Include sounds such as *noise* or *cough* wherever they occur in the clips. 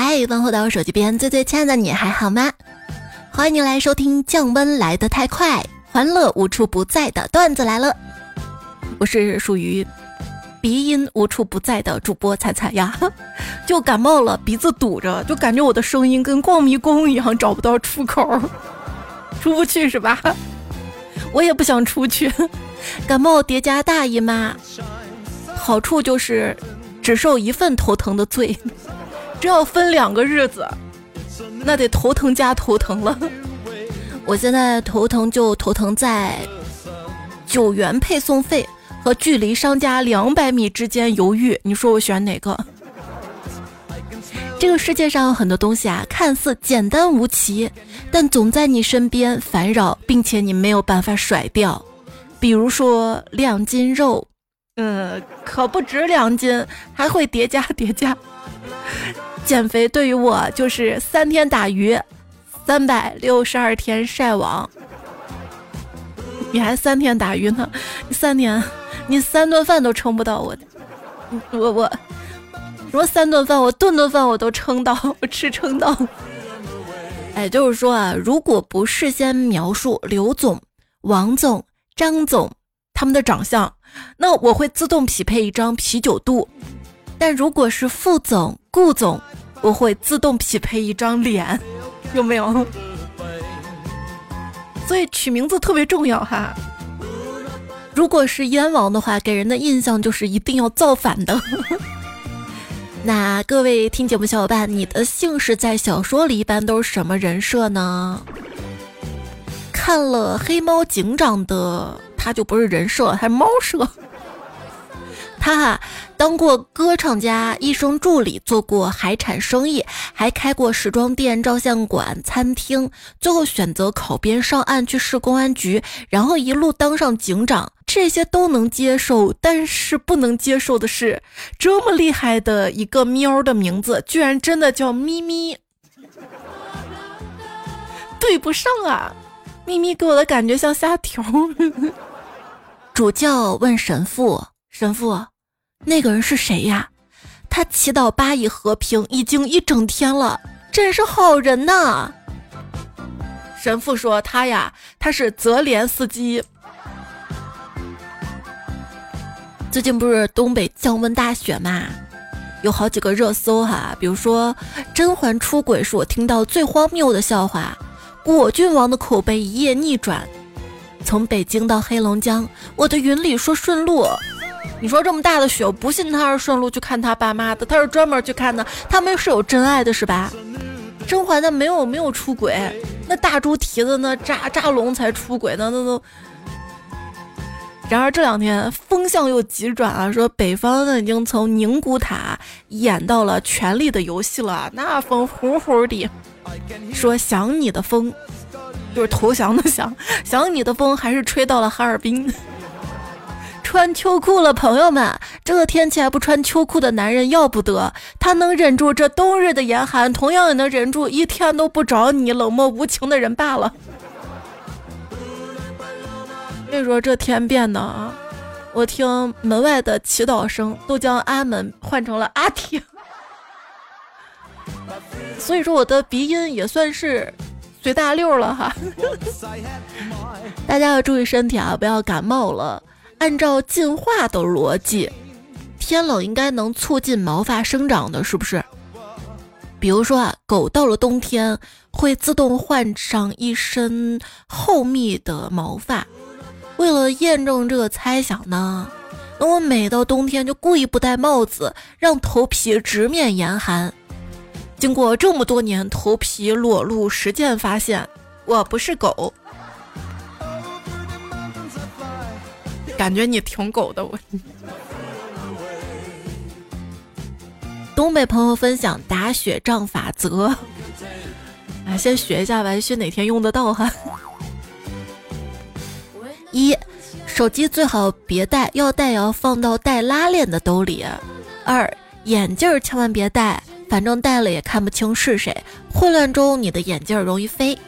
嗨，问候到我手机边最最亲爱的你还好吗？欢迎你来收听降温来得太快，欢乐无处不在的段子来了。我是属于鼻音无处不在的主播彩彩呀，*laughs* 就感冒了，鼻子堵着，就感觉我的声音跟逛迷宫一样找不到出口，出不去是吧？我也不想出去，*laughs* 感冒叠加大姨妈，好处就是只受一份头疼的罪。这要分两个日子，那得头疼加头疼了。我现在头疼就头疼在九元配送费和距离商家两百米之间犹豫，你说我选哪个？这个世界上很多东西啊，看似简单无奇，但总在你身边烦扰，并且你没有办法甩掉。比如说两斤肉，嗯，可不止两斤，还会叠加 *laughs* 叠加。减肥对于我就是三天打鱼，三百六十二天晒网。你还三天打鱼呢？你三天，你三顿饭都撑不到我的。我我，什么三顿饭？我顿顿饭我都撑到，我吃撑到。哎，就是说啊，如果不事先描述刘总、王总、张总他们的长相，那我会自动匹配一张啤酒肚。但如果是副总、顾总，我会自动匹配一张脸，*laughs* 有没有？所以取名字特别重要哈。如果是燕王的话，给人的印象就是一定要造反的。*laughs* 那各位听节目小伙伴，你的姓氏在小说里一般都是什么人设呢？看了《黑猫警长》的，他就不是人设，他是猫设。*laughs* 他哈当过歌唱家、医生助理，做过海产生意，还开过时装店、照相馆、餐厅，最后选择考编上岸去市公安局，然后一路当上警长，这些都能接受。但是不能接受的是，这么厉害的一个喵的名字，居然真的叫咪咪，对不上啊！咪咪给我的感觉像虾条。主教问神父。神父，那个人是谁呀？他祈祷巴以和平已经一整天了，真是好人呐。神父说他呀，他是泽连斯基。最近不是东北降温大雪嘛，有好几个热搜哈，比如说甄嬛出轨是我听到最荒谬的笑话，果郡王的口碑一夜逆转，从北京到黑龙江，我的云里说顺路。你说这么大的雪，我不信他是顺路去看他爸妈的，他是专门去看的。他们是有真爱的，是吧？甄嬛的没有没有出轨，那大猪蹄子那扎扎龙才出轨呢，那都。然而这两天风向又急转啊，说北方呢已经从宁古塔演到了权力的游戏了，那风呼呼的。说想你的风，就是投降的想，*laughs* 想你的风还是吹到了哈尔滨。穿秋裤了，朋友们，这个天气还不穿秋裤的男人要不得。他能忍住这冬日的严寒，同样也能忍住一天都不找你冷漠无情的人罢了。所以说这天变的啊，我听门外的祈祷声都将阿门换成了阿听。所以说我的鼻音也算是随大溜了哈。*laughs* 大家要注意身体啊，不要感冒了。按照进化的逻辑，天冷应该能促进毛发生长的，是不是？比如说啊，狗到了冬天会自动换上一身厚密的毛发。为了验证这个猜想呢，那我每到冬天就故意不戴帽子，让头皮直面严寒。经过这么多年头皮裸露实践，发现我不是狗。感觉你挺狗的，我。东北朋友分享打雪仗法则，哎，先学一下吧，学哪天用得到哈。一，手机最好别带，要带也要放到带拉链的兜里。二，眼镜千万别戴，反正戴了也看不清是谁，混乱中你的眼镜容易飞。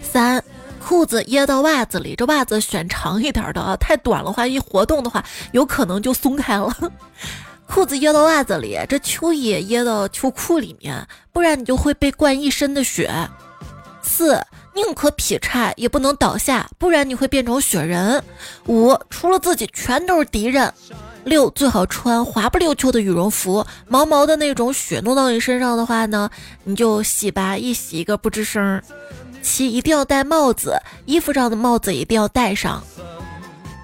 三。裤子掖到袜子里，这袜子选长一点的啊，太短的话，一活动的话，有可能就松开了。*laughs* 裤子掖到袜子里，这秋衣掖到秋裤里面，不然你就会被灌一身的血。四，宁可劈叉也不能倒下，不然你会变成雪人。五，除了自己全都是敌人。六，最好穿滑不溜秋的羽绒服，毛毛的那种，雪弄到你身上的话呢，你就洗吧，一洗一个不吱声。七，一定要戴帽子，衣服上的帽子一定要戴上。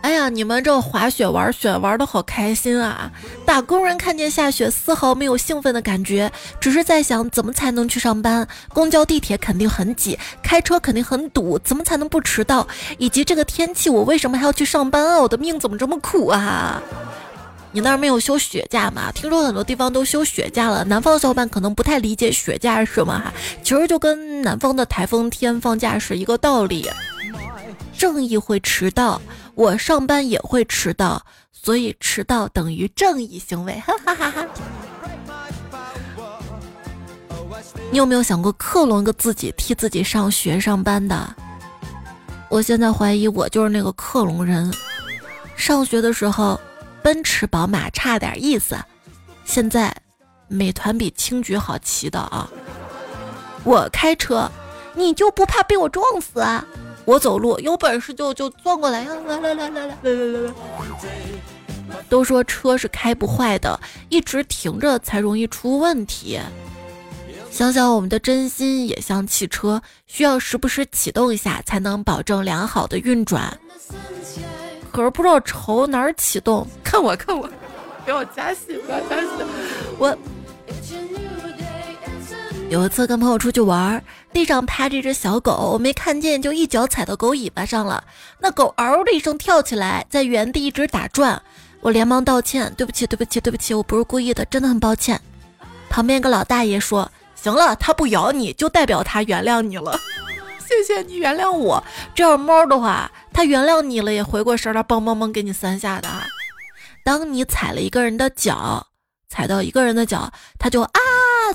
哎呀，你们这滑雪玩雪玩的好开心啊！打工人看见下雪丝毫没有兴奋的感觉，只是在想怎么才能去上班。公交、地铁肯定很挤，开车肯定很堵，怎么才能不迟到？以及这个天气，我为什么还要去上班啊？我的命怎么这么苦啊？你那儿没有休雪假吗？听说很多地方都休雪假了。南方的小伙伴可能不太理解雪假是什么哈，其实就跟南方的台风天放假是一个道理。正义会迟到，我上班也会迟到，所以迟到等于正义行为。哈哈哈哈！你有没有想过克隆个自己替自己上学上班的？我现在怀疑我就是那个克隆人。上学的时候，奔驰、宝马差点意思，现在美团比青桔好骑的啊！我开车，你就不怕被我撞死啊？我走路有本事就就钻过来，来来来来来来来来来。都说车是开不坏的，一直停着才容易出问题。想想我们的真心也像汽车，需要时不时启动一下，才能保证良好的运转。可是不知道朝哪儿启动，看我看我，给我加戏，不要加戏，我。有一次跟朋友出去玩，地上趴着一只小狗，我没看见，就一脚踩到狗尾巴上了。那狗嗷的一声跳起来，在原地一直打转。我连忙道歉：“对不起，对不起，对不起，我不是故意的，真的很抱歉。”旁边一个老大爷说：“行了，它不咬你就代表它原谅你了，谢谢你原谅我。这要猫的话，它原谅你了也回过神来，嘣嘣嘣给你三下的。当你踩了一个人的脚，踩到一个人的脚，它就啊。”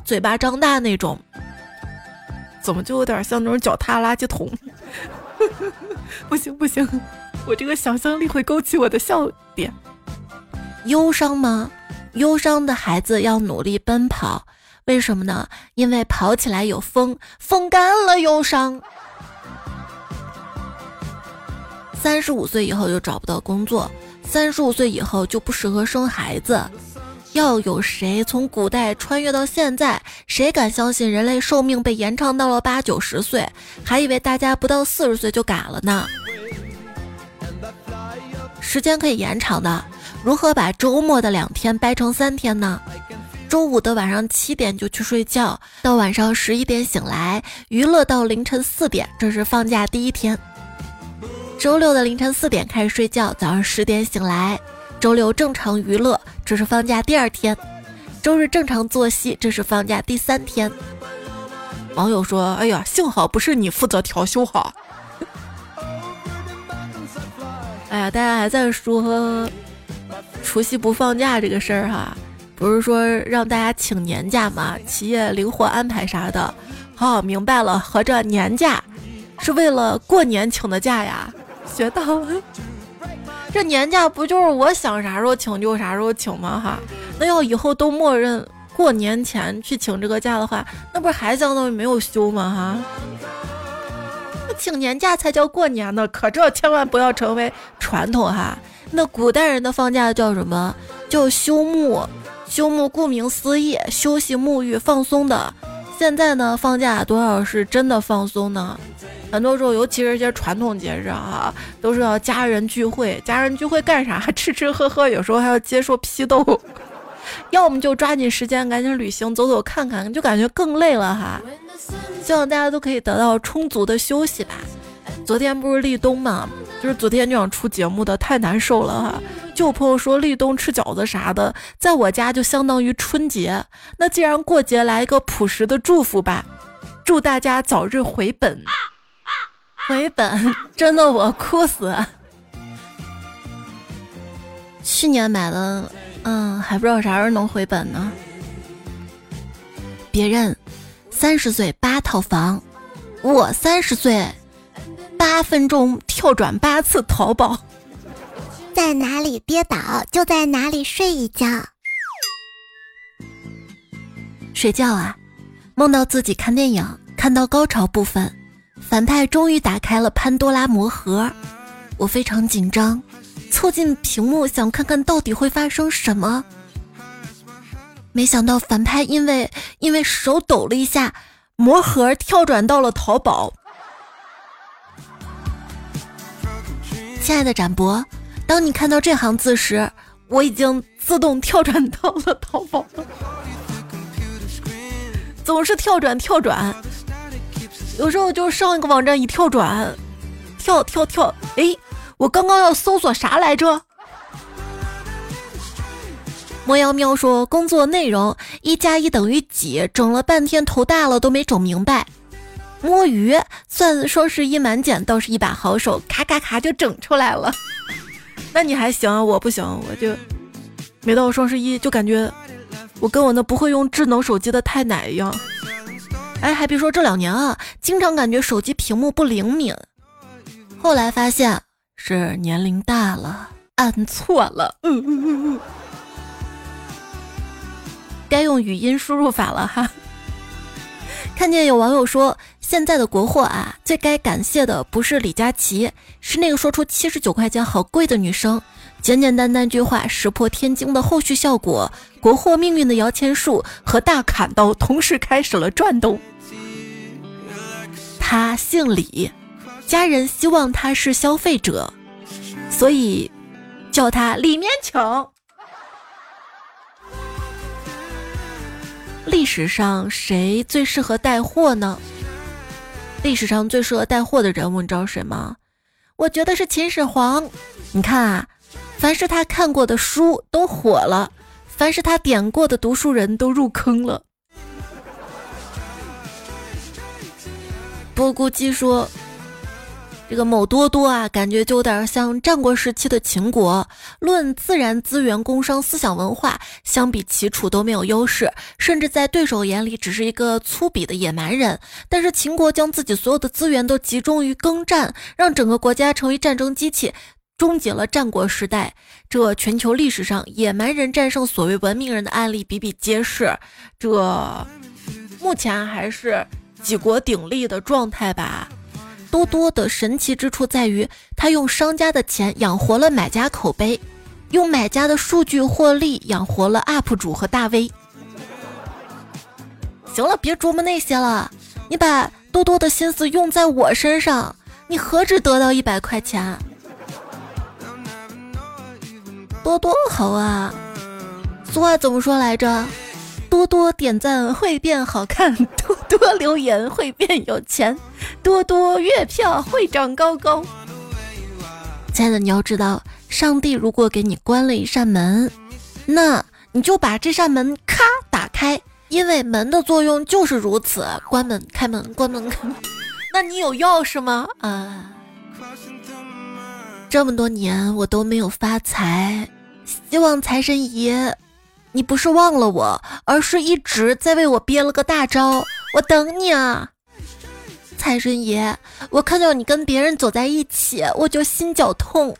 嘴巴张大那种，怎么就有点像那种脚踏垃圾桶？*laughs* 不行不行，我这个想象力会勾起我的笑点。忧伤吗？忧伤的孩子要努力奔跑，为什么呢？因为跑起来有风，风干了忧伤。三十五岁以后就找不到工作，三十五岁以后就不适合生孩子。要有谁从古代穿越到现在，谁敢相信人类寿命被延长到了八九十岁？还以为大家不到四十岁就嘎了呢。时间可以延长的，如何把周末的两天掰成三天呢？周五的晚上七点就去睡觉，到晚上十一点醒来，娱乐到凌晨四点，这是放假第一天。周六的凌晨四点开始睡觉，早上十点醒来。周六正常娱乐，这是放假第二天；周日正常作息，这是放假第三天。网友说：“哎呀，幸好不是你负责调休哈。”哎呀，大家还在说除夕不放假这个事儿哈，不是说让大家请年假吗？企业灵活安排啥的。哦，明白了，合着年假是为了过年请的假呀？学到了。这年假不就是我想啥时候请就啥时候请吗？哈，那要以后都默认过年前去请这个假的话，那不是还相当于没有休吗？哈，那请年假才叫过年呢，可这千万不要成为传统哈。那古代人的放假叫什么？叫休沐，休沐顾名思义，休息、沐浴、放松的。现在呢，放假多少是真的放松呢？很多时候，尤其是一些传统节日啊，都是要家人聚会。家人聚会干啥？吃吃喝喝，有时候还要接受批斗。*laughs* 要么就抓紧时间赶紧旅行，走走看看，就感觉更累了哈。希望大家都可以得到充足的休息吧。昨天不是立冬嘛，就是昨天就想出节目的，太难受了哈。就有朋友说立冬吃饺子啥的，在我家就相当于春节。那既然过节，来一个朴实的祝福吧，祝大家早日回本。回本 *laughs* 真的我哭死！去年买了，嗯，还不知道啥时候能回本呢。别人三十岁八套房，我三十岁八分钟跳转八次淘宝。在哪里跌倒就在哪里睡一觉。睡觉啊，梦到自己看电影，看到高潮部分，反派终于打开了潘多拉魔盒，我非常紧张，凑近屏幕想看看到底会发生什么。没想到反派因为因为手抖了一下，魔盒跳转到了淘宝。亲爱的展博，当你看到这行字时，我已经自动跳转到了淘宝了。总是跳转跳转，有时候就上一个网站一跳转，跳跳跳，哎，我刚刚要搜索啥来着？魔妖喵说：“工作内容一加一等于几？整了半天头大了都没整明白。摸鱼算双十一满减，倒是一把好手，咔咔咔就整出来了。*laughs* 那你还行，啊我不行，我就每到双十一就感觉我跟我那不会用智能手机的太奶一样。哎，还别说这两年啊，经常感觉手机屏幕不灵敏，后来发现是年龄大了，按错了。嗯嗯嗯嗯。”该用语音输入法了哈。看见有网友说，现在的国货啊，最该感谢的不是李佳琦，是那个说出七十九块钱好贵的女生。简简单单句话，石破天惊的后续效果，国货命运的摇钱树和大砍刀同时开始了转动。他姓李，家人希望他是消费者，所以叫他里面请。历史上谁最适合带货呢？历史上最适合带货的人物，你知道谁吗？我觉得是秦始皇。你看啊，凡是他看过的书都火了，凡是他点过的读书人都入坑了。波咕鸡说。这个某多多啊，感觉就有点像战国时期的秦国。论自然资源、工商、思想文化，相比齐楚都没有优势，甚至在对手眼里只是一个粗鄙的野蛮人。但是秦国将自己所有的资源都集中于耕战，让整个国家成为战争机器，终结了战国时代。这全球历史上野蛮人战胜所谓文明人的案例比比皆是。这目前还是几国鼎立的状态吧。多多的神奇之处在于，他用商家的钱养活了买家口碑，用买家的数据获利养活了 UP 主和大 V。行了，别琢磨那些了，你把多多的心思用在我身上，你何止得到一百块钱？多多好啊，俗话怎么说来着？多多点赞会变好看，*laughs* 多多留言会变有钱，多多月票会长高高。亲爱的，你要知道，上帝如果给你关了一扇门，那你就把这扇门咔打开，因为门的作用就是如此。关门开门，关门开门。*laughs* 那你有钥匙吗？啊，这么多年我都没有发财，希望财神爷。你不是忘了我，而是一直在为我憋了个大招。我等你啊，财神爷！我看到你跟别人走在一起，我就心绞痛。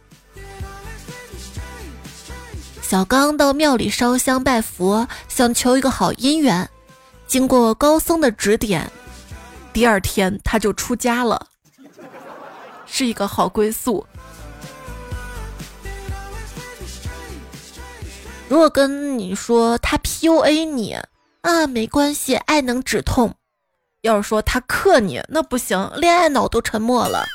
小刚到庙里烧香拜佛，想求一个好姻缘。经过高僧的指点，第二天他就出家了，是一个好归宿。如果跟你说他 PUA 你啊，没关系，爱能止痛。要是说他克你，那不行，恋爱脑都沉默了。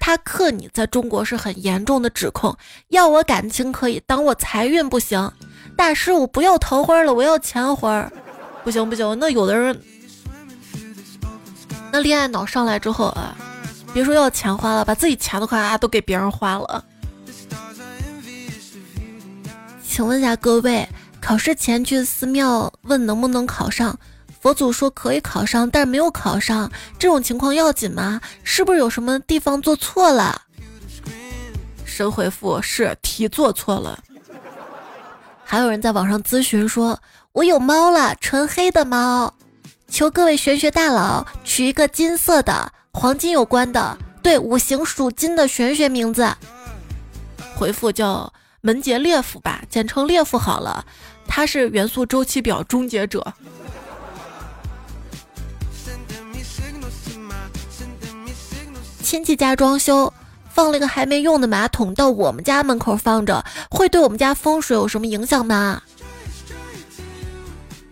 他克你，在中国是很严重的指控。要我感情可以，当我财运不行。大师，我不要桃花了，我要钱花。不行不行，那有的人，那恋爱脑上来之后啊，别说要钱花了，把自己钱的话都给别人花了。请问一下各位，考试前去寺庙问能不能考上，佛祖说可以考上，但是没有考上，这种情况要紧吗？是不是有什么地方做错了？神回复是题做错了。*laughs* 还有人在网上咨询说，我有猫了，纯黑的猫，求各位玄学大佬取一个金色的、黄金有关的，对五行属金的玄学名字。回复叫。门捷列夫吧，简称列夫好了，他是元素周期表终结者。亲戚家装修，放了一个还没用的马桶到我们家门口放着，会对我们家风水有什么影响吗？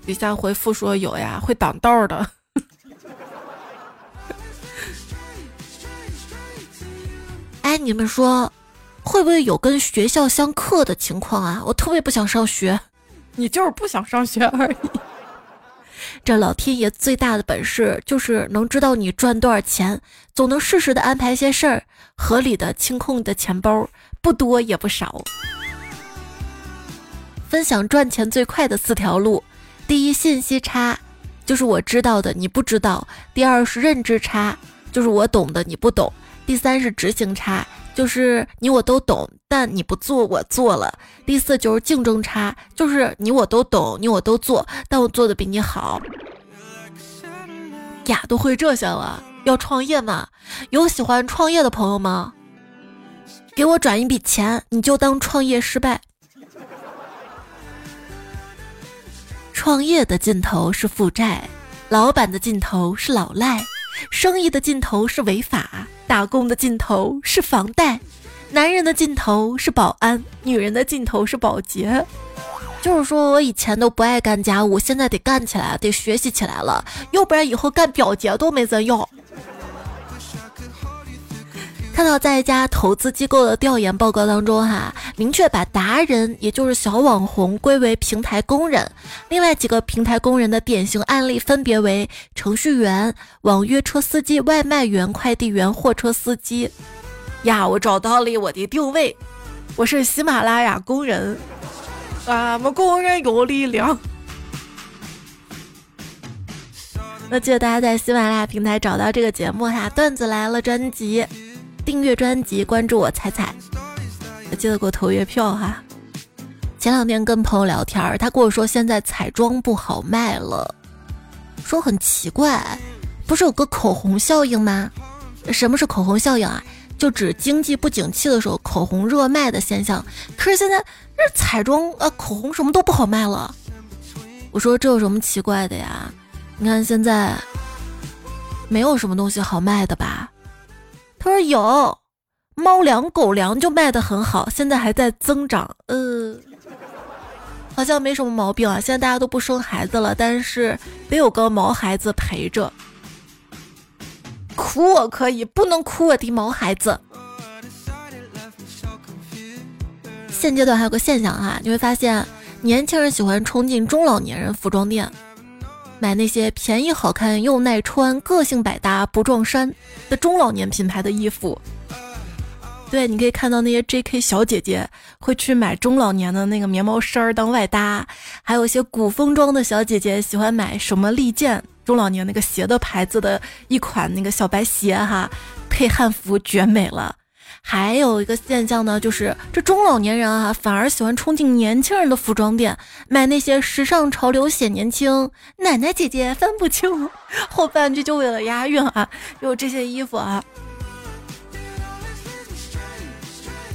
底下回复说有呀，会挡道的。*laughs* 哎，你们说会不会有跟学校相克的情况啊？我特别不想上学，你就是不想上学而已。这老天爷最大的本事就是能知道你赚多少钱，总能适时的安排些事儿，合理的清空你的钱包，不多也不少。分享赚钱最快的四条路：第一，信息差，就是我知道的你不知道；第二是认知差，就是我懂的你不懂。第三是执行差，就是你我都懂，但你不做我做了。第四就是竞争差，就是你我都懂，你我都做，但我做的比你好。呀，都会这些了，要创业吗？有喜欢创业的朋友吗？给我转一笔钱，你就当创业失败。创业的尽头是负债，老板的尽头是老赖，生意的尽头是违法。打工的尽头是房贷，男人的尽头是保安，女人的尽头是保洁。就是说我以前都不爱干家务，现在得干起来，得学习起来了，要不然以后干表洁都没人要。看到在一家投资机构的调研报告当中，哈，明确把达人，也就是小网红归为平台工人。另外几个平台工人的典型案例分别为程序员、网约车司机、外卖员、快递员、货车司机。呀，我找到了我的定位，我是喜马拉雅工人。俺们工人有力量。那记得大家在喜马拉雅平台找到这个节目哈，段子来了专辑。订阅专辑，关注我彩彩，记得给我投月票哈。前两天跟朋友聊天，他跟我说现在彩妆不好卖了，说很奇怪，不是有个口红效应吗？什么是口红效应啊？就指经济不景气的时候口红热卖的现象。可是现在这彩妆啊，口红什么都不好卖了。我说这有什么奇怪的呀？你看现在没有什么东西好卖的吧？他说有，猫粮、狗粮就卖的很好，现在还在增长。呃，好像没什么毛病啊。现在大家都不生孩子了，但是得有个毛孩子陪着。哭我可以，不能哭我的毛孩子。现阶段还有个现象哈，你会发现年轻人喜欢冲进中老年人服装店。买那些便宜、好看又耐穿、个性百搭、不撞衫的中老年品牌的衣服。对，你可以看到那些 J.K. 小姐姐会去买中老年的那个棉毛衫儿当外搭，还有一些古风装的小姐姐喜欢买什么利剑中老年那个鞋的牌子的一款那个小白鞋哈，配汉服绝美了。还有一个现象呢，就是这中老年人啊，反而喜欢冲进年轻人的服装店，买那些时尚潮流显年轻，奶奶姐姐分不清。后半句就为了押韵啊，有这些衣服啊。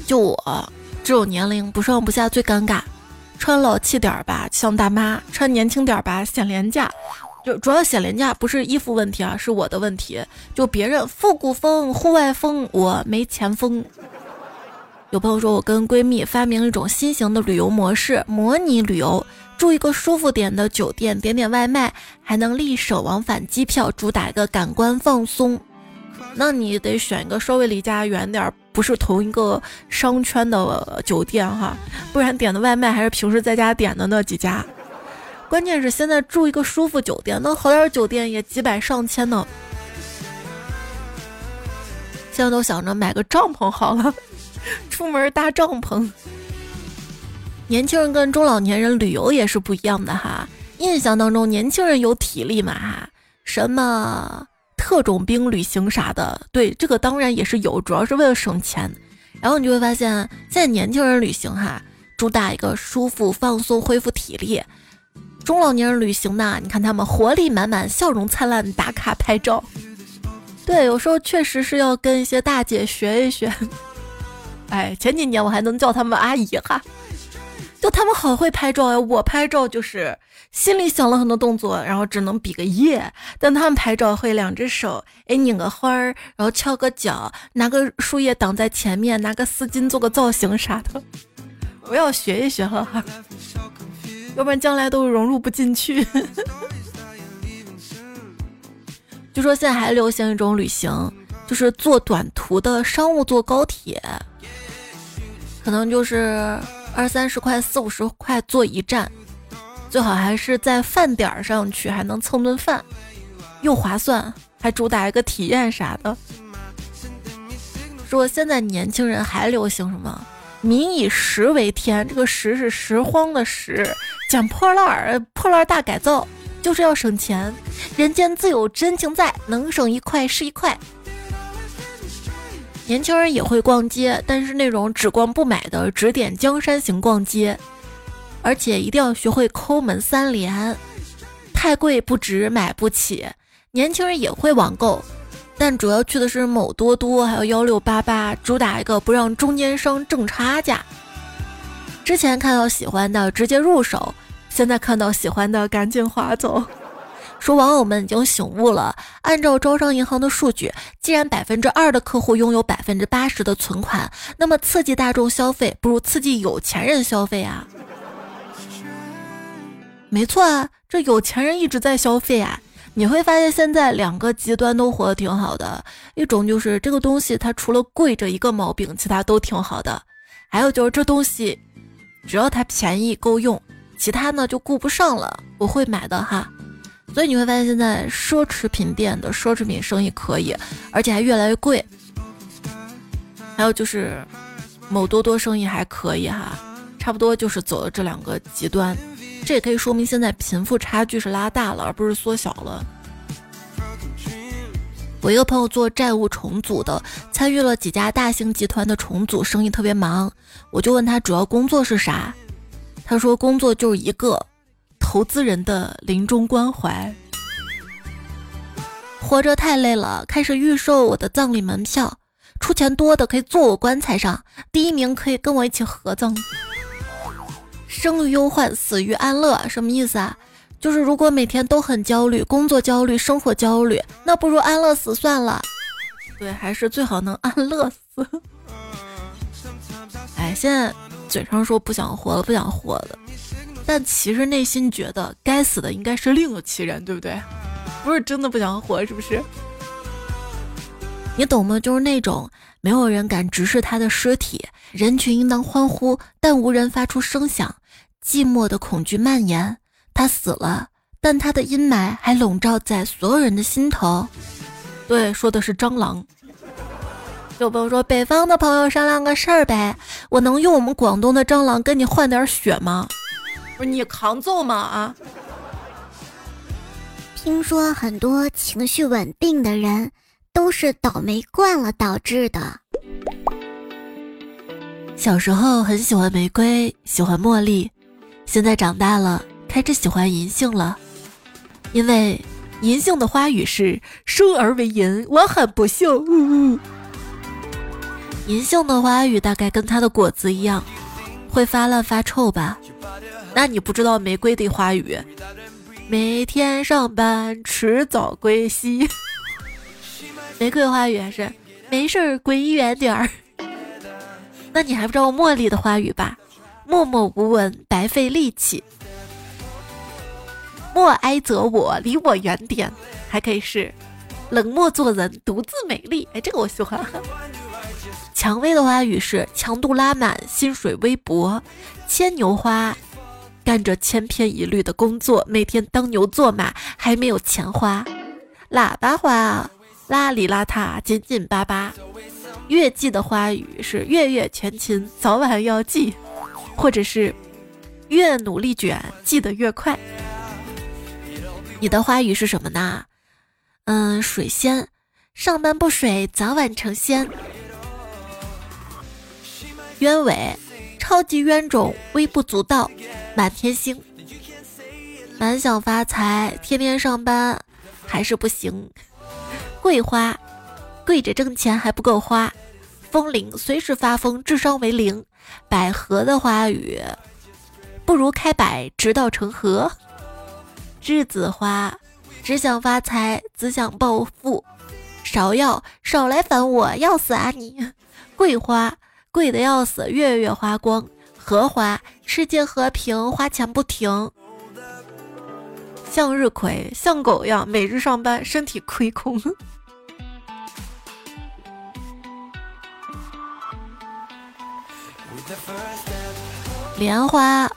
就我这种年龄，不上不下最尴尬，穿老气点儿吧像大妈，穿年轻点儿吧显廉价。就主要显廉价，不是衣服问题啊，是我的问题。就别人复古风、户外风，我没前锋。有朋友说我跟闺蜜发明了一种新型的旅游模式，模拟旅游，住一个舒服点的酒店，点点外卖，还能立省往返机票，主打一个感官放松。那你得选一个稍微离家远点儿，不是同一个商圈的酒店哈，不然点的外卖还是平时在家点的那几家。关键是现在住一个舒服酒店，那好点酒店也几百上千呢。现在都想着买个帐篷好了，*laughs* 出门搭帐篷。年轻人跟中老年人旅游也是不一样的哈。印象当中，年轻人有体力嘛哈，什么特种兵旅行啥的，对这个当然也是有，主要是为了省钱。然后你就会发现，现在年轻人旅行哈，主打一个舒服、放松、恢复体力。中老年人旅行呢，你看他们活力满满、笑容灿烂，打卡拍照。对，有时候确实是要跟一些大姐学一学。*laughs* 哎，前几年我还能叫他们阿姨哈。就他们好会拍照呀！我拍照就是心里想了很多动作，然后只能比个耶。但他们拍照会两只手，哎，拧个花儿，然后翘个脚，拿个树叶挡在前面，拿个丝巾做个造型啥的。我要学一学了哈，要不然将来都融入不进去。*laughs* 据说现在还流行一种旅行，就是坐短途的商务坐高铁，可能就是二三十块、四五十块坐一站，最好还是在饭点儿上去，还能蹭顿饭，又划算，还主打一个体验啥的。说现在年轻人还流行什么？民以食为天，这个食是拾荒的拾，捡破烂儿，破烂大改造。就是要省钱，人间自有真情在，能省一块是一块。年轻人也会逛街，但是那种只逛不买的，指点江山型逛街，而且一定要学会抠门三连，太贵不值，买不起。年轻人也会网购，但主要去的是某多多，还有幺六八八，主打一个不让中间商挣差价。之前看到喜欢的直接入手。现在看到喜欢的赶紧划走。*laughs* 说网友们已经醒悟了，按照招商银行的数据，既然百分之二的客户拥有百分之八十的存款，那么刺激大众消费不如刺激有钱人消费啊。没错啊，这有钱人一直在消费啊。你会发现现在两个极端都活得挺好的，一种就是这个东西它除了贵这一个毛病，其他都挺好的；还有就是这东西只要它便宜够用。其他呢就顾不上了，我会买的哈。所以你会发现现在奢侈品店的奢侈品生意可以，而且还越来越贵。还有就是某多多生意还可以哈，差不多就是走了这两个极端。这也可以说明现在贫富差距是拉大了，而不是缩小了。我一个朋友做债务重组的，参与了几家大型集团的重组，生意特别忙。我就问他主要工作是啥。他说：“工作就是一个投资人的临终关怀，活着太累了，开始预售我的葬礼门票，出钱多的可以坐我棺材上，第一名可以跟我一起合葬。生于忧患，死于安乐，什么意思啊？就是如果每天都很焦虑，工作焦虑，生活焦虑，那不如安乐死算了。对，还是最好能安乐死。*laughs* 哎，现在。”嘴上说不想活了，不想活了，但其实内心觉得该死的应该是另有其人，对不对？不是真的不想活，是不是？你懂吗？就是那种没有人敢直视他的尸体，人群应当欢呼，但无人发出声响，寂寞的恐惧蔓延。他死了，但他的阴霾还笼罩在所有人的心头。对，说的是蟑螂。有朋友说：“北方的朋友商量个事儿呗，我能用我们广东的蟑螂跟你换点血吗？不是你扛揍吗？啊？听说很多情绪稳定的人都是倒霉惯了导致的。小时候很喜欢玫瑰，喜欢茉莉，现在长大了开始喜欢银杏了，因为银杏的花语是生而为银，我很不幸。”银杏的花语大概跟它的果子一样，会发烂发臭吧？那你不知道玫瑰的花语？每天上班迟早归西。玫瑰花语还是没事儿滚远点儿。那你还不知道茉莉的花语吧？默默无闻白费力气。莫哀责我，离我远点。还可以是冷漠做人，独自美丽。哎，这个我喜欢。蔷薇的花语是强度拉满，薪水微薄。牵牛花干着千篇一律的工作，每天当牛做马，还没有钱花。喇叭花邋里邋遢，紧紧巴巴。月季的花语是月月全勤，早晚要记，或者是越努力卷，记得越快。你的花语是什么呢？嗯，水仙，上班不水，早晚成仙。鸢尾，超级冤种，微不足道，满天星。满想发财，天天上班还是不行。桂花，跪着挣钱还不够花。风铃，随时发疯，智商为零。百合的花语，不如开摆，直到成河。栀子花，只想发财，只想暴富。芍药，少来烦我，要死啊你！桂花，贵的要死，月月花光。荷花，世界和平，花钱不停。向日葵，像狗一样，每日上班，身体亏空。莲花，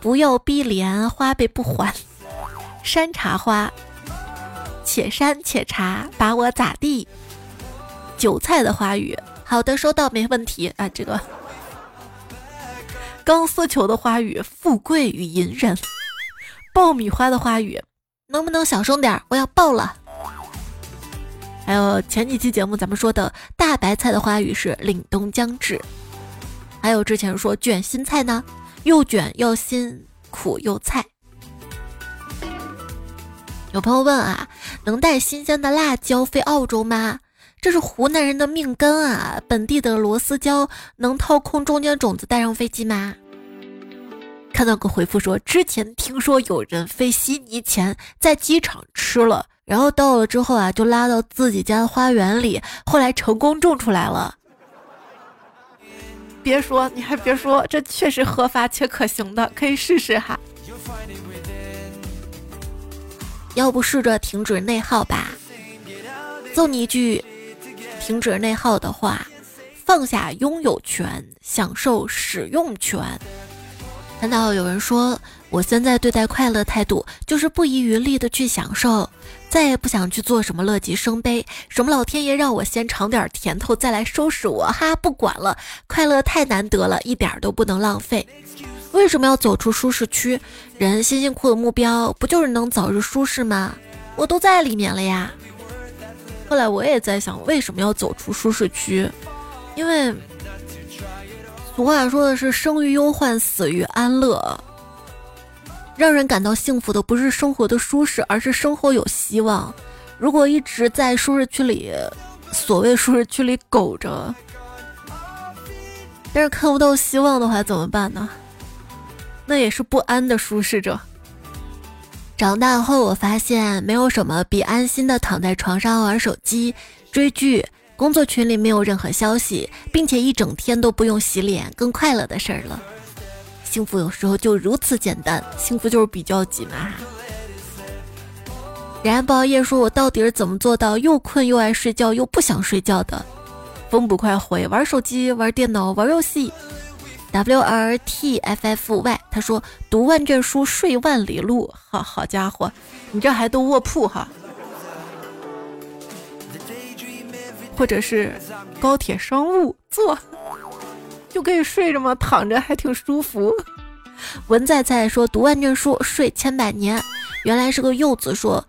不要逼莲花呗不还。山茶花，且山且茶，把我咋地？韭菜的花语，好的，收到，没问题啊。这个钢丝球的花语，富贵与隐忍。爆米花的花语，能不能小声点？我要爆了。还有前几期节目咱们说的大白菜的花语是凛冬将至。还有之前说卷心菜呢，又卷又辛苦又菜。有朋友问啊，能带新鲜的辣椒飞澳洲吗？这是湖南人的命根啊！本地的螺丝椒能掏空中间种子带上飞机吗？看到个回复说，之前听说有人飞悉尼前在机场吃了，然后到了之后啊，就拉到自己家的花园里，后来成功种出来了。别说，你还别说，这确实合法且可行的，可以试试哈。要不试着停止内耗吧？赠你一句停止内耗的话：放下拥有权，享受使用权。看到有人说，我现在对待快乐态度就是不遗余力的去享受，再也不想去做什么乐极生悲，什么老天爷让我先尝点甜头再来收拾我，哈，不管了，快乐太难得了，一点都不能浪费。为什么要走出舒适区？人辛辛苦的目标不就是能早日舒适吗？我都在里面了呀。后来我也在想，为什么要走出舒适区？因为。俗话说的是“生于忧患，死于安乐”。让人感到幸福的不是生活的舒适，而是生活有希望。如果一直在舒适区里，所谓舒适区里苟着，但是看不到希望的话，怎么办呢？那也是不安的舒适着。长大后，我发现没有什么比安心的躺在床上玩手机、追剧。工作群里没有任何消息，并且一整天都不用洗脸，更快乐的事儿了。幸福有时候就如此简单，幸福就是比较急嘛。然不熬夜说：“我到底是怎么做到又困又爱睡觉又不想睡觉的？”风不快回玩手机、玩电脑、玩游戏。W R T F F Y 他说：“读万卷书，睡万里路。”好好家伙，你这还都卧铺哈？或者是高铁商务坐，就可以睡着吗？躺着还挺舒服。文在在说读万卷书睡千百年，原来是个柚子说，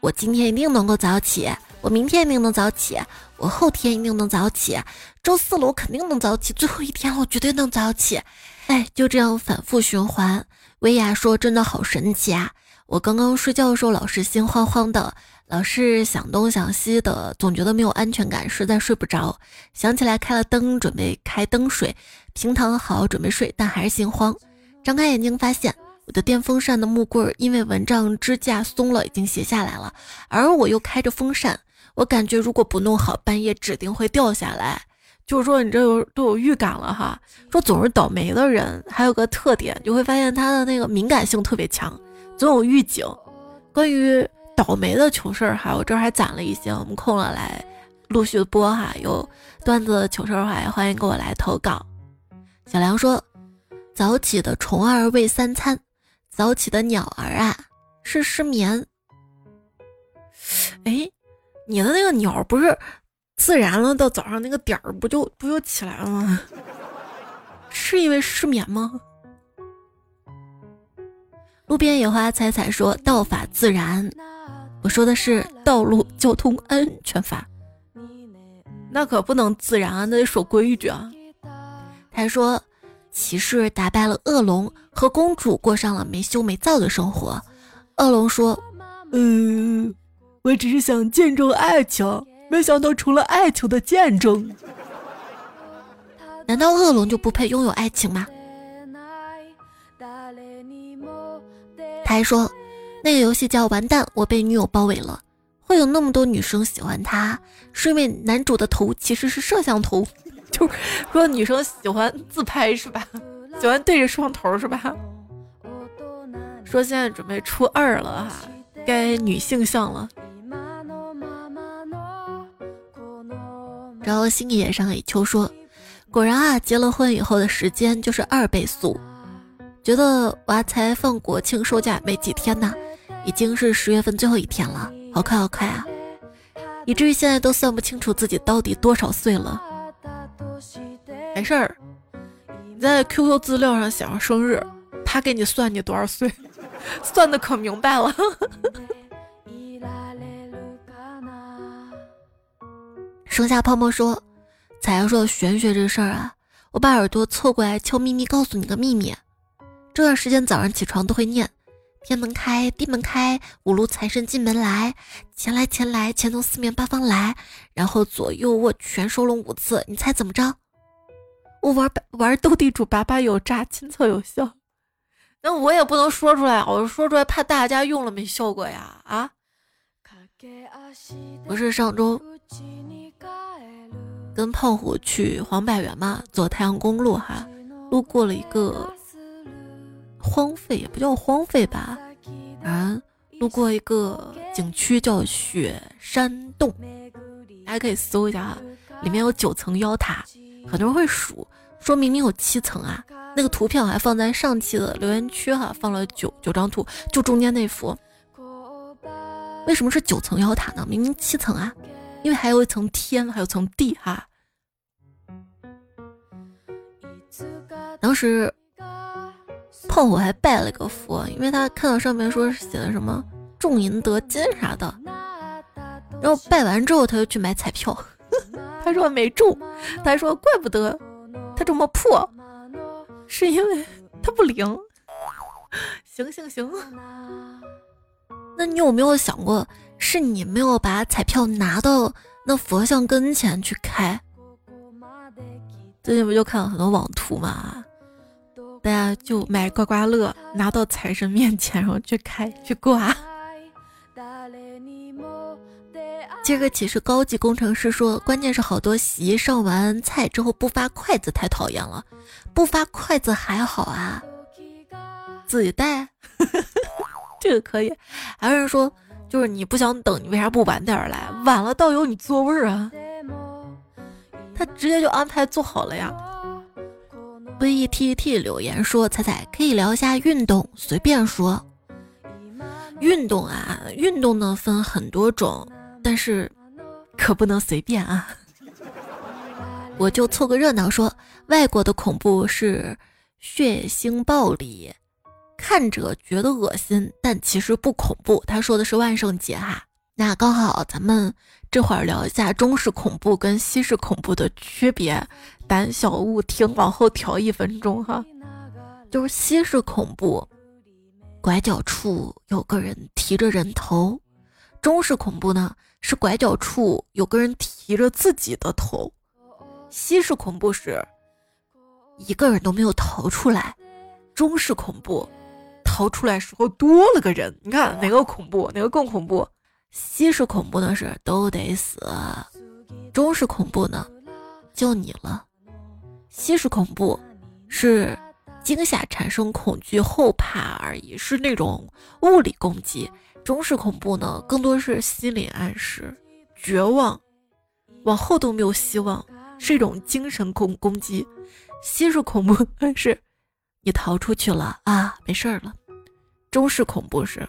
我今天一定能够早起，我明天一定能早起，我后天一定能早起，周四了我肯定能早起，最后一天我绝对能早起。哎，就这样反复循环。薇娅说真的好神奇啊！我刚刚睡觉的时候老是心慌慌的。老是想东想西的，总觉得没有安全感，实在睡不着。想起来开了灯，准备开灯睡，平躺好准备睡，但还是心慌。张开眼睛，发现我的电风扇的木棍儿因为蚊帐支架松了，已经斜下来了。而我又开着风扇，我感觉如果不弄好，半夜指定会掉下来。就是说，你这有都有预感了哈。说总是倒霉的人，还有个特点，就会发现他的那个敏感性特别强，总有预警。关于。倒霉的糗事儿哈，我这儿还攒了一些，我们空了来陆续播哈。有段子糗事儿的话，也欢迎给我来投稿。小梁说：“早起的虫儿喂三餐，早起的鸟儿啊是失眠。”哎，你的那个鸟不是自然了到早上那个点儿不就不就起来了吗？是因为失眠吗？路边野花采采说：“道法自然。”我说的是道路交通安全法，那可不能自然啊，那得守规矩啊。他说，骑士打败了恶龙，和公主过上了没羞没躁的生活。恶龙说：“嗯，我只是想见证爱情，没想到除了爱情的见证。难道恶龙就不配拥有爱情吗？”他还说，那个游戏叫完蛋，我被女友包围了，会有那么多女生喜欢他，是因为男主的头其实是摄像头，*laughs* 就是说女生喜欢自拍是吧？喜欢对着摄像头是吧？说现在准备初二了哈，该女性向了。然后星野上野秋说：“果然啊，结了婚以后的时间就是二倍速。觉得娃才放国庆收假没几天呢，已经是十月份最后一天了，好快好快啊！以至于现在都算不清楚自己到底多少岁了。没事儿，你在 QQ 资料上写上生日，他给你算你多少岁，*laughs* 算的可明白了。*laughs* ”剩下泡沫说：“彩阳说玄学这事儿啊，我把耳朵凑过来，悄咪咪告诉你个秘密。这段时间早上起床都会念：天门开，地门开，五路财神进门来，钱来钱来，钱从四面八方来。然后左右握拳收拢五次，你猜怎么着？我玩玩斗地主，把把有诈，亲测有效。那我也不能说出来，我说出来怕大家用了没效果呀？啊？不是上周。”跟胖虎去黄百源嘛，走太阳公路哈，路过了一个荒废，也不叫荒废吧，啊，路过一个景区叫雪山洞，大家可以搜一下哈，里面有九层妖塔，很多人会数，说明明有七层啊，那个图片我还放在上期的留言区哈，放了九九张图，就中间那幅，为什么是九层妖塔呢？明明七层啊。因为还有一层天，还有层地哈。当时胖虎还拜了个佛，因为他看到上面说是写的什么种银得金啥的。然后拜完之后，他就去买彩票，*laughs* 他说没中，他还说怪不得他这么破，是因为他不灵。行行行，那你有没有想过？是你没有把彩票拿到那佛像跟前去开。最近不就看了很多网图嘛，大家就买刮刮乐，拿到财神面前，然后去开去刮。今个其实高级工程师说，关键是好多席上完菜之后不发筷子太讨厌了，不发筷子还好啊，自己带，*laughs* 这个可以。还有人说。就是你不想等，你为啥不晚点来？晚了倒有你座位啊！他直接就安排做好了呀。V E T T 留言说：“彩彩可以聊一下运动，随便说。运动啊，运动呢分很多种，但是可不能随便啊。我就凑个热闹说，外国的恐怖是血腥暴力。”看着觉得恶心，但其实不恐怖。他说的是万圣节哈，那刚好咱们这会儿聊一下中式恐怖跟西式恐怖的区别。胆小勿听，往后调一分钟哈。就是西式恐怖，拐角处有个人提着人头；中式恐怖呢，是拐角处有个人提着自己的头；西式恐怖是一个人都没有逃出来；中式恐怖。逃出来时候多了个人，你看哪个恐怖？哪个更恐怖？西式恐怖呢是都得死，中式恐怖呢就你了。西式恐怖是惊吓产生恐惧后怕而已，是那种物理攻击。中式恐怖呢更多是心理暗示，绝望，往后都没有希望，是一种精神攻攻击。西式恐怖是你逃出去了啊，没事儿了。中式恐怖是，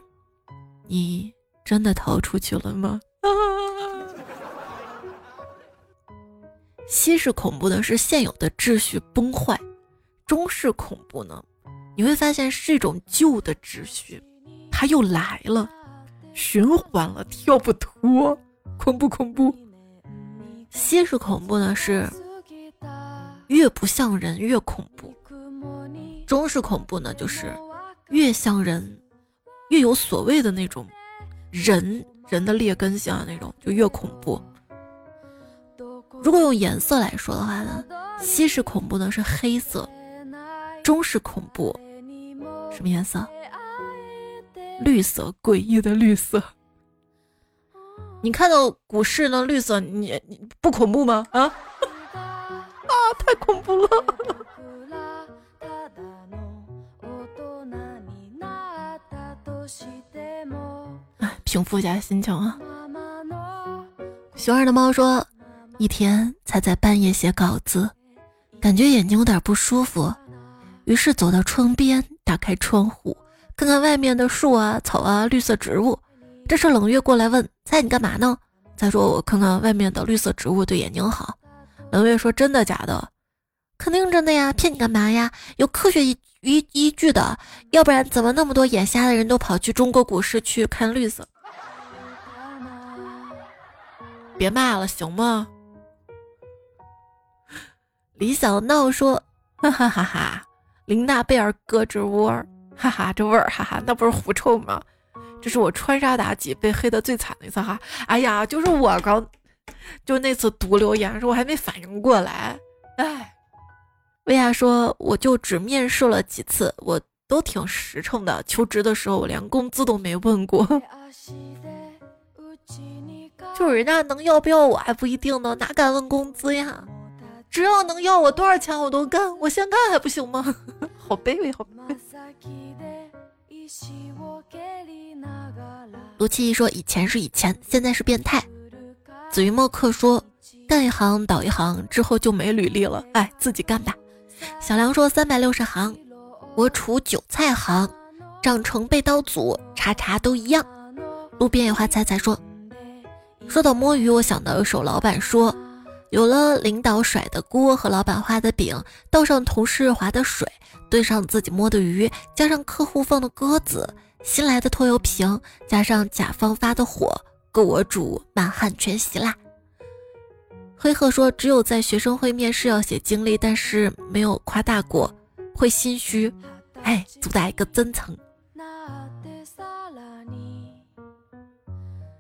你真的逃出去了吗？*laughs* 西式恐怖的是现有的秩序崩坏，中式恐怖呢，你会发现是一种旧的秩序，它又来了，循环了，跳不脱，恐怖恐怖。西式恐怖呢是越不像人越恐怖，中式恐怖呢就是。越像人，越有所谓的那种人人的劣根性啊，那种就越恐怖。如果用颜色来说的话呢，西式恐怖呢是黑色，中式恐怖什么颜色？绿色，诡异的绿色。你看到股市呢绿色，你你不恐怖吗？啊 *laughs* 啊，太恐怖了！*laughs* 哎，平复一下心情啊。熊二的猫说，一天才在半夜写稿子，感觉眼睛有点不舒服，于是走到窗边，打开窗户，看看外面的树啊、草啊、绿色植物。这时冷月过来问：“猜你干嘛呢？”再说我看看外面的绿色植物对眼睛好。冷月说：“真的假的？肯定真的呀，骗你干嘛呀？有科学依依依据的，要不然怎么那么多眼瞎的人都跑去中国股市去看绿色？”别骂了，行吗？李小闹说：“哈哈哈哈，林娜贝尔胳肢窝，哈哈，这味儿，哈哈，那不是狐臭吗？”这是我穿沙妲己被黑的最惨的一次哈！哎呀，就是我刚，就那次读留言时候我还没反应过来。哎，薇娅说，我就只面试了几次，我都挺实诚的。求职的时候我连工资都没问过，*laughs* 就是人家能要不要我还不一定呢，哪敢问工资呀？只要能要我多少钱我都干，我先干还不行吗？*laughs* 好卑微，好卑微。卢七一说：“以前是以前，现在是变态。”子瑜墨客说：“干一行倒一行，之后就没履历了。”哎，自己干吧。小梁说：“三百六十行，我处韭菜行，长成被刀俎，查查都一样。”路边野花菜菜说：“说到摸鱼，我想到一首老板说：有了领导甩的锅和老板画的饼，倒上同事划的水。”兑上自己摸的鱼，加上客户放的鸽子，新来的拖油瓶，加上甲方发的火，够我煮满汉全席啦。灰鹤说：“只有在学生会面试要写经历，但是没有夸大过，会心虚。”哎，主打一个真诚。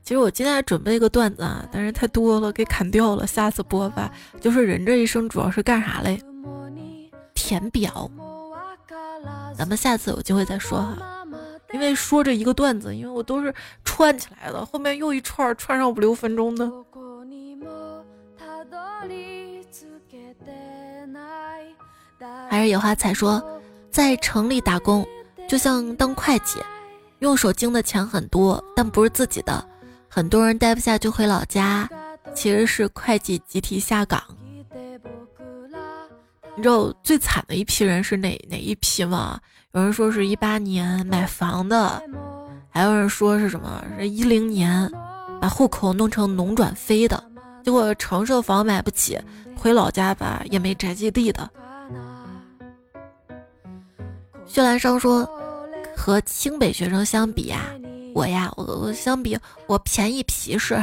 其实我今天还准备一个段子啊，但是太多了，给砍掉了，下次播吧。就是人这一生主要是干啥嘞？填表。咱们下次有机会再说哈，因为说这一个段子，因为我都是串起来的，后面又一串串上五六分钟的。还是野花彩说，在城里打工就像当会计，用手经的钱很多，但不是自己的，很多人待不下就回老家，其实是会计集体下岗。你知道最惨的一批人是哪哪一批吗？有人说是一八年买房的，还有人说是什么是一零年把户口弄成农转非的，结果城市房买不起，回老家吧也没宅基地的。薛兰生说，和清北学生相比呀，我呀我我相比我便宜皮实。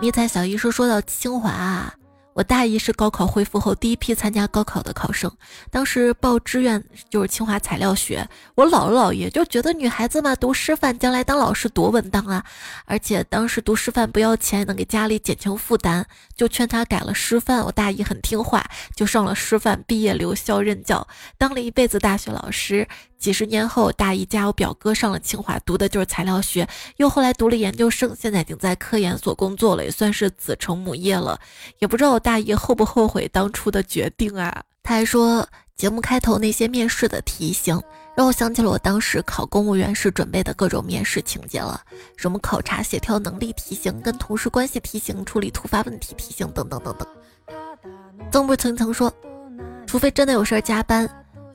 迷彩小姨说，说到清华啊。我大一是高考恢复后第一批参加高考的考生，当时报志愿就是清华材料学。我姥姥姥爷就觉得女孩子嘛读师范将来当老师多稳当啊，而且当时读师范不要钱，能给家里减轻负担，就劝他改了师范。我大姨很听话，就上了师范，毕业留校任教，当了一辈子大学老师。几十年后，大姨家我表哥上了清华，读的就是材料学，又后来读了研究生，现在已经在科研所工作了，也算是子承母业了。也不知道我大姨后不后悔当初的决定啊？他还说，节目开头那些面试的题型，让我想起了我当时考公务员时准备的各种面试情节了，什么考察协调能力题型、跟同事关系题型、处理突发问题题型等等等等。曾不曾曾说，除非真的有事儿加班。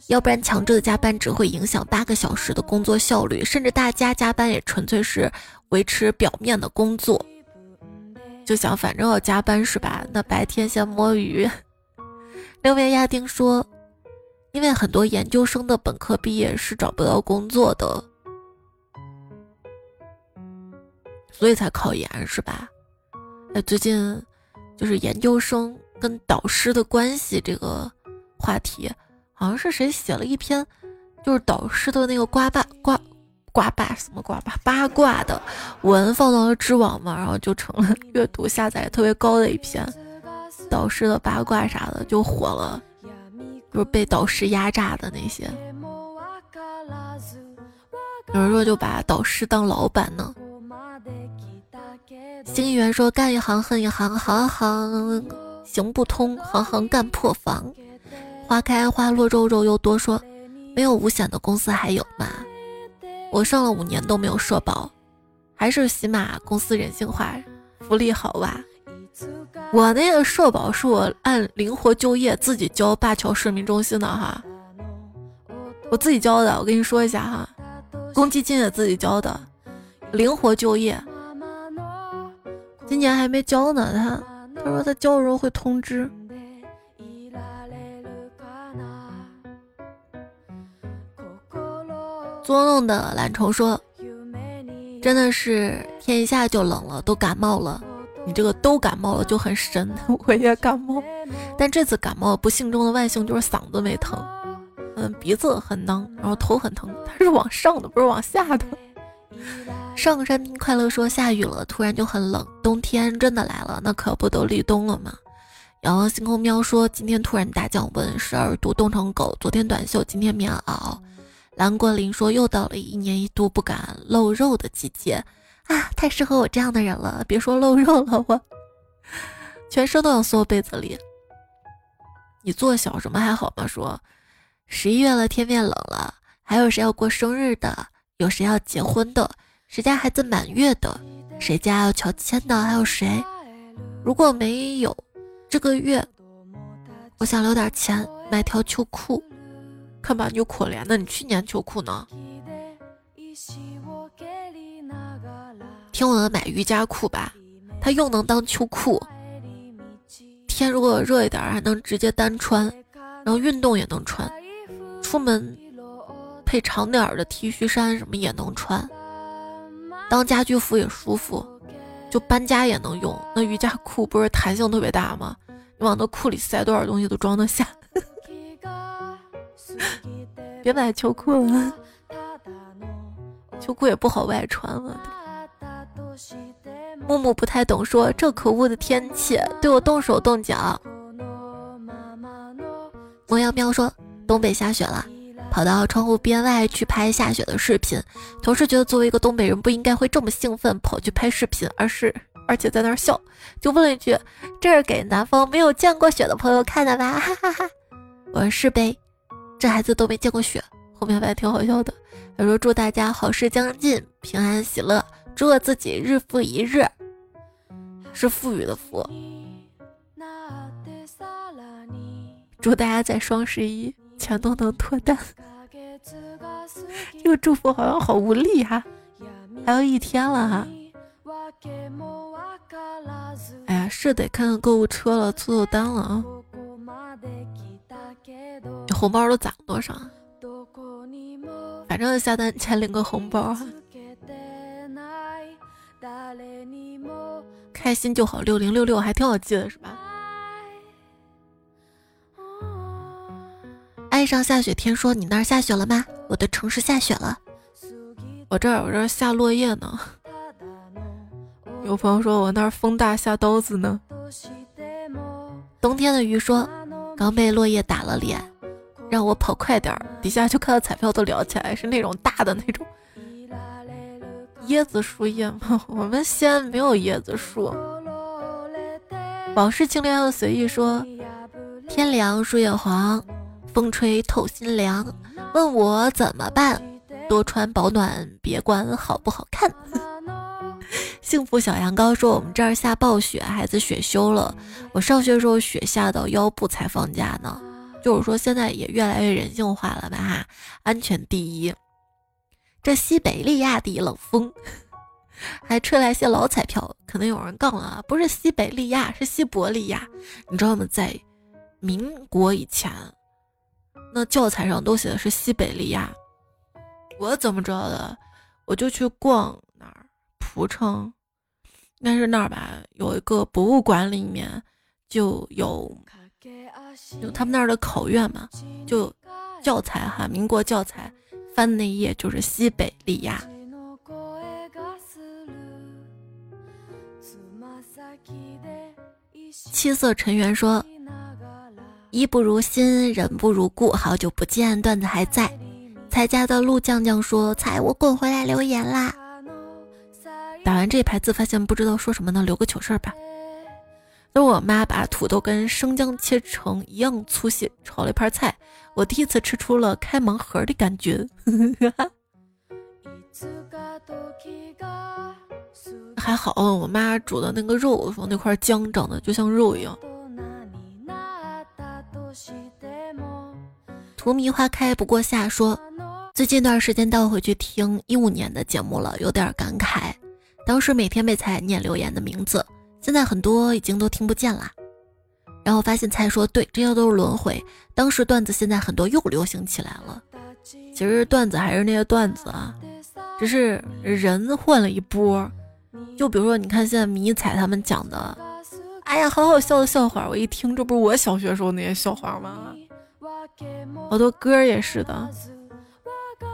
要不然强制的加班只会影响八个小时的工作效率，甚至大家加班也纯粹是维持表面的工作。就想反正要加班是吧？那白天先摸鱼。*laughs* 六位亚丁说，因为很多研究生的本科毕业是找不到工作的，所以才考研是吧？哎，最近就是研究生跟导师的关系这个话题。好像是谁写了一篇，就是导师的那个瓜霸瓜瓜霸什么瓜八八卦的文放到了知网嘛，然后就成了阅读下载特别高的一篇导师的八卦啥的就火了，就是被导师压榨的那些。有人说就把导师当老板呢。新一员说干一行恨一行，行行行不通，行行干破防。花开花落肉肉又多说，没有五险的公司还有吗？我上了五年都没有社保，还是起码公司人性化，福利好吧？我那个社保是我按灵活就业自己交灞桥市民中心的哈，我自己交的。我跟你说一下哈，公积金也自己交的，灵活就业。今年还没交呢，他他说他交的时候会通知。捉弄的懒虫说：“真的是天一下就冷了，都感冒了。你这个都感冒了就很神，*laughs* 我也感冒，但这次感冒不幸中的万幸就是嗓子没疼，嗯，鼻子很囊，然后头很疼，它是往上的，不是往下的。”上山冰快乐说：“下雨了，突然就很冷，冬天真的来了，那可不都立冬了吗？”仰望星空喵说：“今天突然大降温，十二度，冻成狗。昨天短袖，今天棉袄。”蓝果林说：“又到了一年一度不敢露肉的季节啊，太适合我这样的人了。别说露肉了，我全身都要缩被子里。你做小什么还好吗？说十一月了，天变冷了，还有谁要过生日的？有谁要结婚的？谁家孩子满月的？谁家要乔迁的？还有谁？如果没有这个月，我想留点钱买条秋裤。”看吧，你就可怜的，你去年秋裤呢？听我的，买瑜伽裤吧，它又能当秋裤，天如果热一点，还能直接单穿，然后运动也能穿，出门配长点的 T 恤衫什么也能穿，当家居服也舒服，就搬家也能用。那瑜伽裤不是弹性特别大吗？你往那裤里塞多少东西都装得下。别买秋裤了，秋裤也不好外穿了。木木不太懂，说这可恶的天气对我动手动脚。魔妖喵说东北下雪了，跑到窗户边外去拍下雪的视频。同事觉得作为一个东北人不应该会这么兴奋跑去拍视频，而是而且在那儿笑，就问了一句：“这是给南方没有见过雪的朋友看的吧？”哈哈哈，我说是呗。这孩子都没见过雪，后面还挺好笑的。他说：“祝大家好事将近，平安喜乐，祝我自己日复一日。”是富裕的福。祝大家在双十一全都能脱单。这个祝福好像好无力哈，还有一天了哈。哎呀，是得看看购物车了，凑凑单了啊。红包都攒了多少？反正下单前领个红包哈，开心就好。六零六六还挺好记的，是吧？爱上下雪天说：“你那儿下雪了吗？”我的城市下雪了，我这儿我这儿下落叶呢。有朋友说我那儿风大下刀子呢。冬天的鱼说：“刚被落叶打了脸。”让我跑快点儿，底下就看到彩票都聊起来，是那种大的那种椰子树叶吗？*laughs* 我们西安没有椰子树。往事清凉又随意说，天凉树叶黄，风吹透心凉。问我怎么办？多穿保暖，别管好不好看。*laughs* 幸福小羊羔说，我们这儿下暴雪，孩子雪休了。我上学时候雪下到腰部才放假呢。就是说，现在也越来越人性化了吧？哈，安全第一。这西北利亚的冷风，*laughs* 还吹来些老彩票，可能有人杠了，不是西北利亚，是西伯利亚。你知道吗？在民国以前，那教材上都写的是西北利亚。我怎么知道的？我就去逛，蒲城，应该是那儿吧？有一个博物馆，里面就有。就他们那儿的考院嘛，就教材哈，民国教材翻的那页就是西北利亚。七色尘缘说：“衣不如新，人不如故，好久不见，段子还在。彩家的陆酱酱说：“彩，我滚回来留言啦！”打完这排字，发现不知道说什么呢，留个糗事儿吧。等我妈把土豆跟生姜切成一样粗细，炒了一盘菜，我第一次吃出了开盲盒的感觉。*laughs* 还好，我妈煮的那个肉，说那块姜长得就像肉一样。荼蘼花开不过夏，说最近一段时间倒回去听一五年的节目了，有点感慨。当时每天被菜念留言的名字，现在很多已经都听不见啦。然后发现菜说对，这些都是轮回。当时段子现在很多又流行起来了，其实段子还是那些段子啊，只是人换了一波。就比如说，你看现在迷彩他们讲的，哎呀，好好笑的笑话，我一听，这不是我小学时候那些笑话吗？好多歌也是的。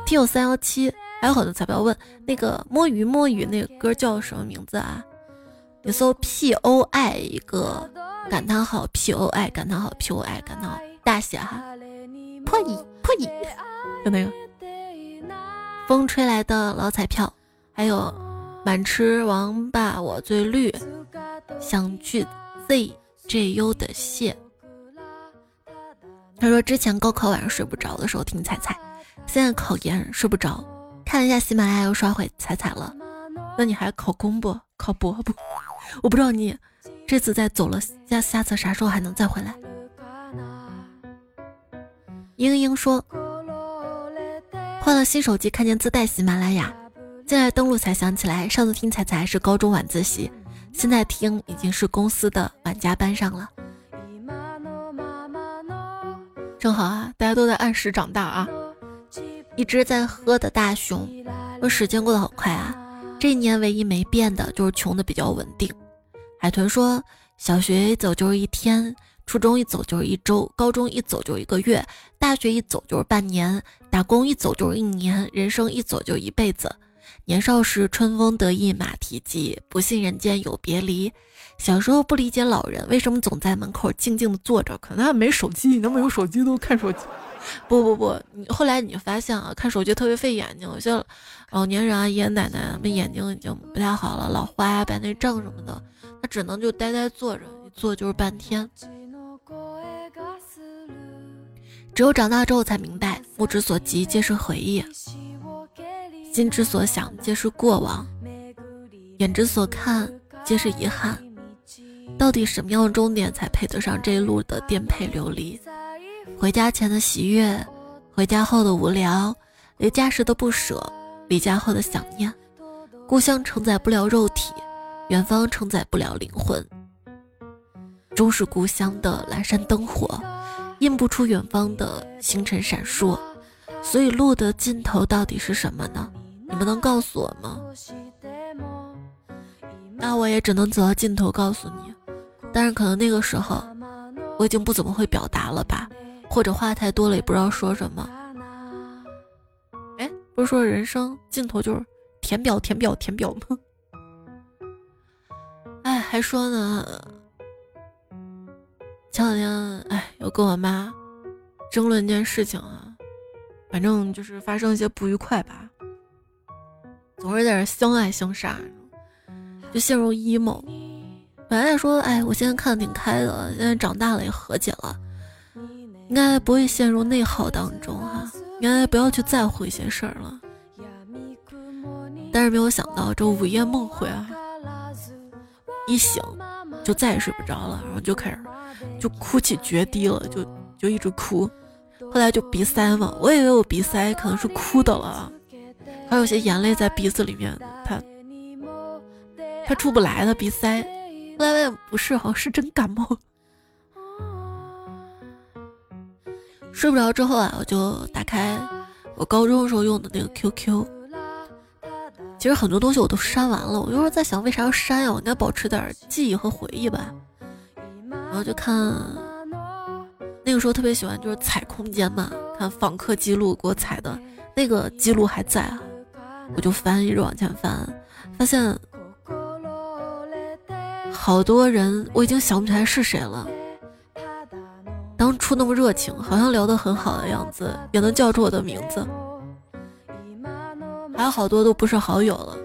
听友三幺七。还有很多彩票问那个摸鱼摸鱼那个歌叫什么名字啊？你搜 P O I 一个感叹号 P O I 感叹号 P O I 感叹号大写哈破译破译就那个风吹来的老彩票，还有满吃王八我最绿，想去 Z J U 的谢。他说之前高考晚上睡不着的时候听彩彩，现在考研睡不着。看了一下喜马拉雅又刷回彩彩了，那你还考公不？考博不？*laughs* 我不知道你这次再走了，下下次啥时候还能再回来？英英说换了新手机，看见自带喜马拉雅，进来登录才想起来，上次听彩彩是高中晚自习，现在听已经是公司的晚加班上了。正好啊，大家都在按时长大啊。一直在喝的大熊，说时间过得好快啊！这一年唯一没变的就是穷的比较稳定。海豚说，小学一走就是一天，初中一走就是一周，高中一走就是一个月，大学一走就是半年，打工一走就是一年，人生一走就一辈子。年少时春风得意马蹄疾，不信人间有别离。小时候不理解老人为什么总在门口静静的坐着，可能他没手机，那么有手机都看手机。不不不，你后来你就发现啊，看手机特别费眼睛，有些老年人啊、爷爷奶奶们眼睛已经不太好了，老花呀、白内障什么的，他只能就呆呆坐着，一坐就是半天。只有长大之后才明白，目之所及皆是回忆，心之所想皆是过往，眼之所看皆是遗憾。到底什么样的终点才配得上这一路的颠沛流离？回家前的喜悦，回家后的无聊，离家时的不舍，离家后的想念。故乡承载不了肉体，远方承载不了灵魂。终是故乡的阑珊灯火，映不出远方的星辰闪烁。所以路的尽头到底是什么呢？你们能告诉我吗？那我也只能走到尽头告诉你。但是可能那个时候，我已经不怎么会表达了吧。或者话太多了，也不知道说什么。哎，不是说人生尽头就是填表、填表、填表吗？哎，还说呢。前两天，哎，又跟我妈争论一件事情啊，反正就是发生一些不愉快吧，总是在这相爱相杀，就陷入 emo。本来说，哎，我现在看的挺开的，现在长大了也和解了。应该不会陷入内耗当中哈，应该不要去在乎一些事儿了。但是没有想到这午夜梦回啊，一醒就再也睡不着了，然后就开始就哭起决堤了，就就一直哭。后来就鼻塞嘛，我以为我鼻塞可能是哭的了，还有些眼泪在鼻子里面，它它出不来的鼻塞。后来不是，好像是真感冒。睡不着之后啊，我就打开我高中的时候用的那个 QQ。其实很多东西我都删完了，我就是在想为啥要删呀？我应该保持点记忆和回忆吧。然后就看那个时候特别喜欢就是踩空间嘛，看访客记录给我踩的那个记录还在啊，我就翻一直往前翻，发现好多人我已经想不起来是谁了。当初那么热情，好像聊得很好的样子，也能叫出我的名字。还有好多都不是好友了，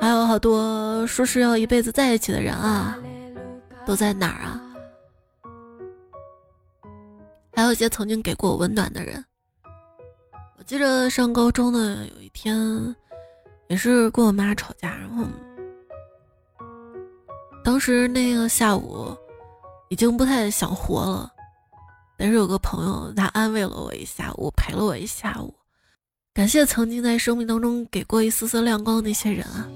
还有好多说是要一辈子在一起的人啊，都在哪儿啊？还有一些曾经给过我温暖的人。我记得上高中的有一天，也是跟我妈吵架，然后当时那个下午已经不太想活了，但是有个朋友他安慰了我一下午，陪了我一下午。感谢曾经在生命当中给过一丝丝亮光的那些人啊，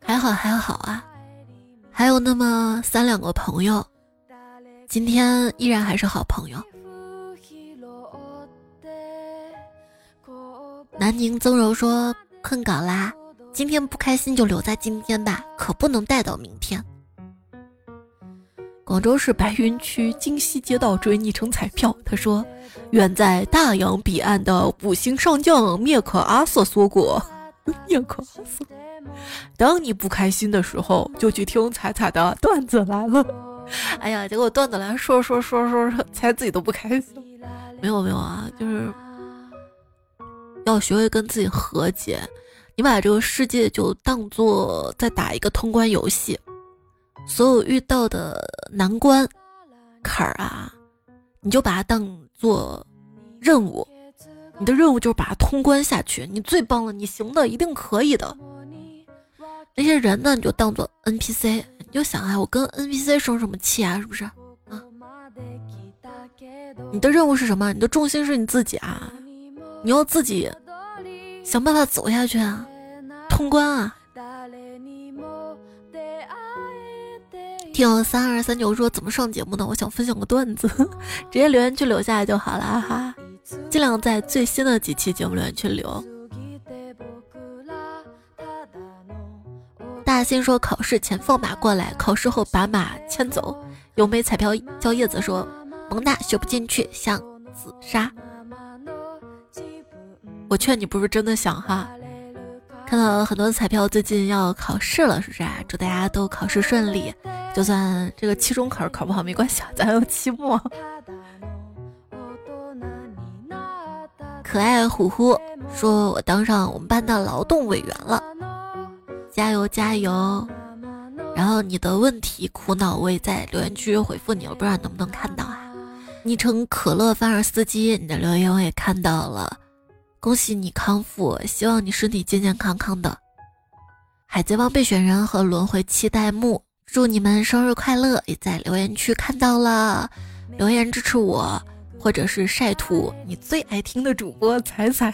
还好还好啊，还有那么三两个朋友。今天依然还是好朋友。南宁曾柔说困稿啦，今天不开心就留在今天吧，可不能带到明天。广州市白云区京西街道追昵称彩票，他说：“远在大洋彼岸的五星上将灭克阿瑟说过，*laughs* 灭克阿瑟，当你不开心的时候，就去听彩彩的段子来了。”哎呀，结果段子来说说说说说，猜自己都不开心。没有没有啊，就是要学会跟自己和解。你把这个世界就当做在打一个通关游戏，所有遇到的难关坎儿啊，你就把它当做任务。你的任务就是把它通关下去。你最棒了，你行的，一定可以的。那些人呢，你就当做 NPC。你就想啊，我跟 NPC 生什么气啊？是不是啊？你的任务是什么？你的重心是你自己啊！你要自己想办法走下去啊，通关啊！听友三二三九说怎么上节目呢？我想分享个段子，*laughs* 直接留言区留下来就好了哈，尽量在最新的几期节目留言区留。大新说考试前放马过来，考试后把马牵走。有枚彩票叫叶子说蒙大学不进去，想自杀。我劝你不是真的想哈。看到很多彩票最近要考试了，是不是啊？祝大家都考试顺利。就算这个期中考考不好没关系，咱还有期末。可爱虎虎说：“我当上我们班的劳动委员了。”加油加油！然后你的问题苦恼我也在留言区回复你，我不知道能不能看到啊？昵称可乐范儿司机，你的留言我也看到了，恭喜你康复，希望你身体健健康康的。海贼王备选人和轮回期待木，祝你们生日快乐！也在留言区看到了，留言支持我，或者是晒图你最爱听的主播彩彩。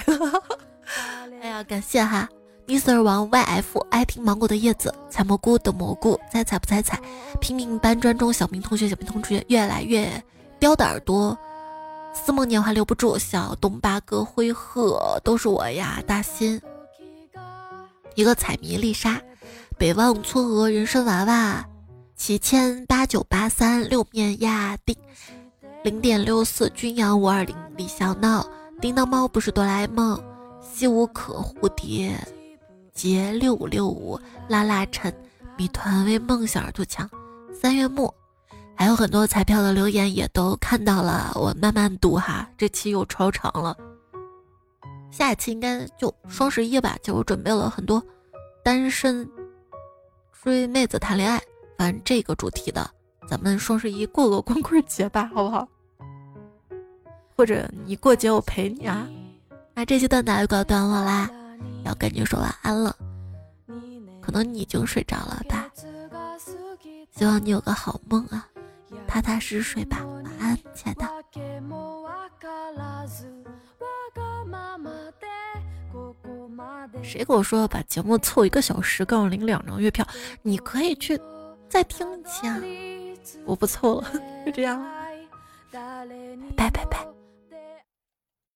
*laughs* 哎呀，感谢哈！Mr 王 YF 爱听芒果的叶子，采蘑菇的蘑菇，猜采不猜采？拼命搬砖中，小明同学，小明同学越来越叼的耳朵，思梦年华留不住，小东八哥灰鹤都是我呀，大新一个彩迷丽莎，北望撮鹅人参娃娃，七千八九八三六面压定零点六四君阳五二零李小闹，叮当猫不是哆啦 A 梦，西无可蝴蝶。杰六五六五拉拉陈，米团为梦想而图强，三月末还有很多彩票的留言也都看到了，我慢慢读哈，这期又超长了，下一期应该就双十一吧，就我准备了很多单身追妹子谈恋爱，反正这个主题的，咱们双十一过个光棍节吧，好不好？或者你过节我陪你啊，那这期段子就告段落啦。要跟你说晚安了，可能你已经睡着了吧？希望你有个好梦啊，踏踏实睡吧，晚安，亲爱的。谁跟我说把节目凑一个小时，告诉领两张月票？你可以去再听一下，我不凑了，*laughs* 就这样，拜拜拜。